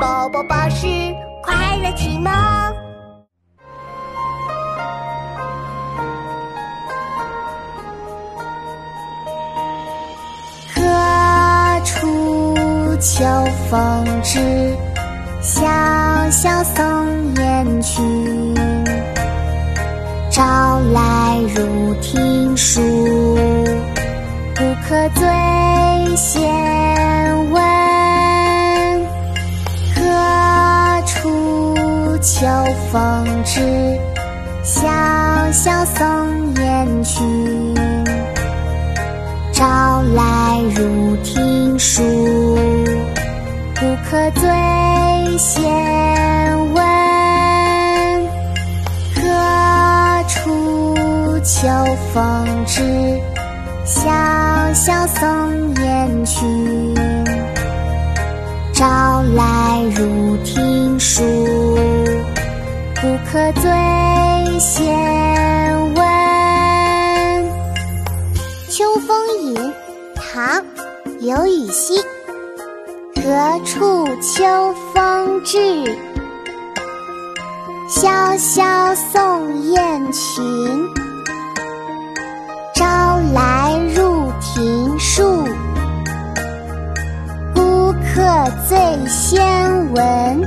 宝宝巴士快乐启蒙。何处秋风至？小小松烟去。朝来入庭树，不可醉先秋风至？小小松烟群。朝来入庭树，不可醉先闻。何处秋风至？小小松烟群。朝来入庭树，不可醉先闻。《秋风引》唐·刘禹锡，何处秋风至？萧萧送雁群。朝来入庭树，孤客最先闻。